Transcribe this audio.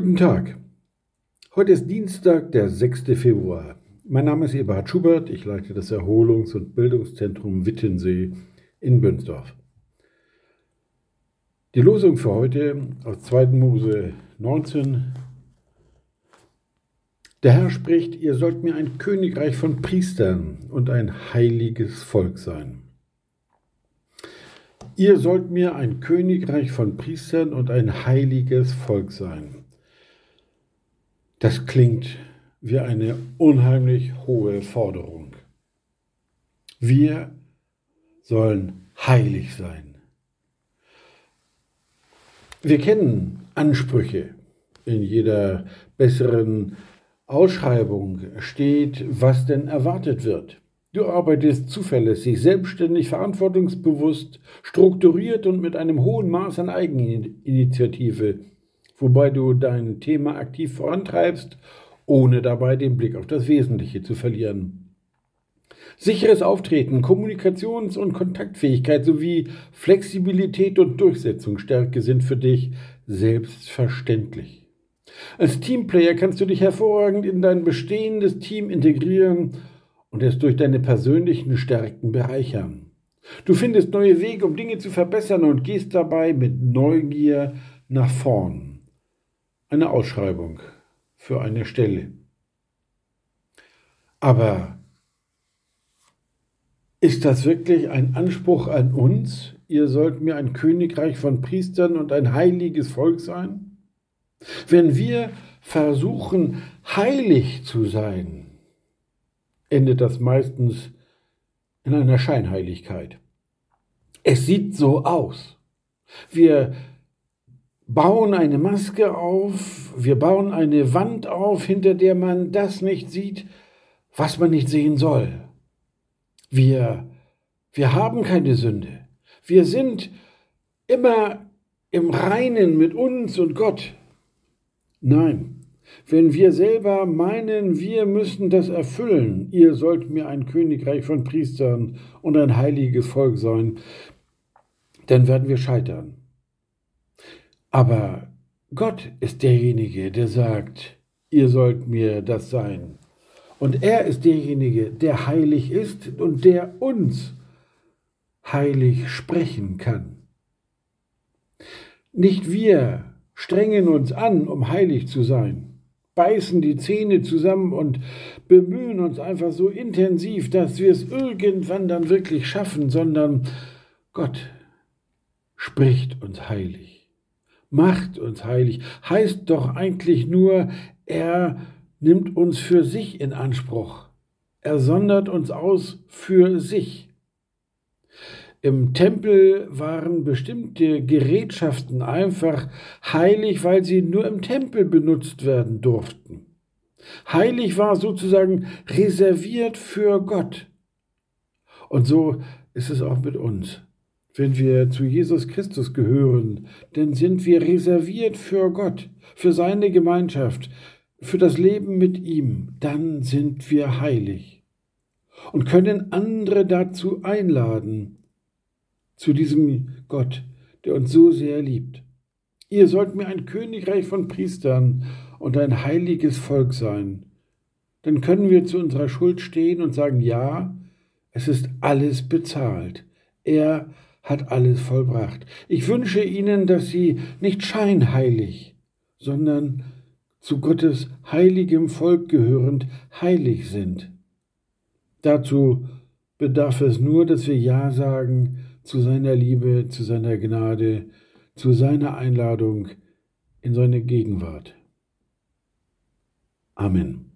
Guten Tag. Heute ist Dienstag, der 6. Februar. Mein Name ist Eberhard Schubert. Ich leite das Erholungs- und Bildungszentrum Wittensee in Bönsdorf. Die Losung für heute aus 2. Mose 19. Der Herr spricht, ihr sollt mir ein Königreich von Priestern und ein heiliges Volk sein. Ihr sollt mir ein Königreich von Priestern und ein heiliges Volk sein. Das klingt wie eine unheimlich hohe Forderung. Wir sollen heilig sein. Wir kennen Ansprüche. In jeder besseren Ausschreibung steht, was denn erwartet wird. Du arbeitest zuverlässig, selbstständig, verantwortungsbewusst, strukturiert und mit einem hohen Maß an Eigeninitiative wobei du dein Thema aktiv vorantreibst, ohne dabei den Blick auf das Wesentliche zu verlieren. Sicheres Auftreten, Kommunikations- und Kontaktfähigkeit sowie Flexibilität und Durchsetzungsstärke sind für dich selbstverständlich. Als Teamplayer kannst du dich hervorragend in dein bestehendes Team integrieren und es durch deine persönlichen Stärken bereichern. Du findest neue Wege, um Dinge zu verbessern und gehst dabei mit Neugier nach vorn eine Ausschreibung für eine Stelle. Aber ist das wirklich ein Anspruch an uns? Ihr sollt mir ein Königreich von Priestern und ein heiliges Volk sein? Wenn wir versuchen, heilig zu sein, endet das meistens in einer Scheinheiligkeit. Es sieht so aus. Wir bauen eine Maske auf, wir bauen eine Wand auf, hinter der man das nicht sieht, was man nicht sehen soll. Wir, wir haben keine Sünde. Wir sind immer im Reinen mit uns und Gott. Nein, wenn wir selber meinen, wir müssen das erfüllen, ihr sollt mir ein Königreich von Priestern und ein heiliges Volk sein, dann werden wir scheitern. Aber Gott ist derjenige, der sagt, ihr sollt mir das sein. Und er ist derjenige, der heilig ist und der uns heilig sprechen kann. Nicht wir strengen uns an, um heilig zu sein, beißen die Zähne zusammen und bemühen uns einfach so intensiv, dass wir es irgendwann dann wirklich schaffen, sondern Gott spricht uns heilig macht uns heilig, heißt doch eigentlich nur, er nimmt uns für sich in Anspruch. Er sondert uns aus für sich. Im Tempel waren bestimmte Gerätschaften einfach heilig, weil sie nur im Tempel benutzt werden durften. Heilig war sozusagen reserviert für Gott. Und so ist es auch mit uns. Wenn wir zu Jesus Christus gehören, dann sind wir reserviert für Gott, für seine Gemeinschaft, für das Leben mit ihm. Dann sind wir heilig und können andere dazu einladen, zu diesem Gott, der uns so sehr liebt. Ihr sollt mir ein Königreich von Priestern und ein heiliges Volk sein. Dann können wir zu unserer Schuld stehen und sagen, ja, es ist alles bezahlt. Er hat alles vollbracht. Ich wünsche Ihnen, dass Sie nicht scheinheilig, sondern zu Gottes heiligem Volk gehörend heilig sind. Dazu bedarf es nur, dass wir Ja sagen zu seiner Liebe, zu seiner Gnade, zu seiner Einladung in seine Gegenwart. Amen.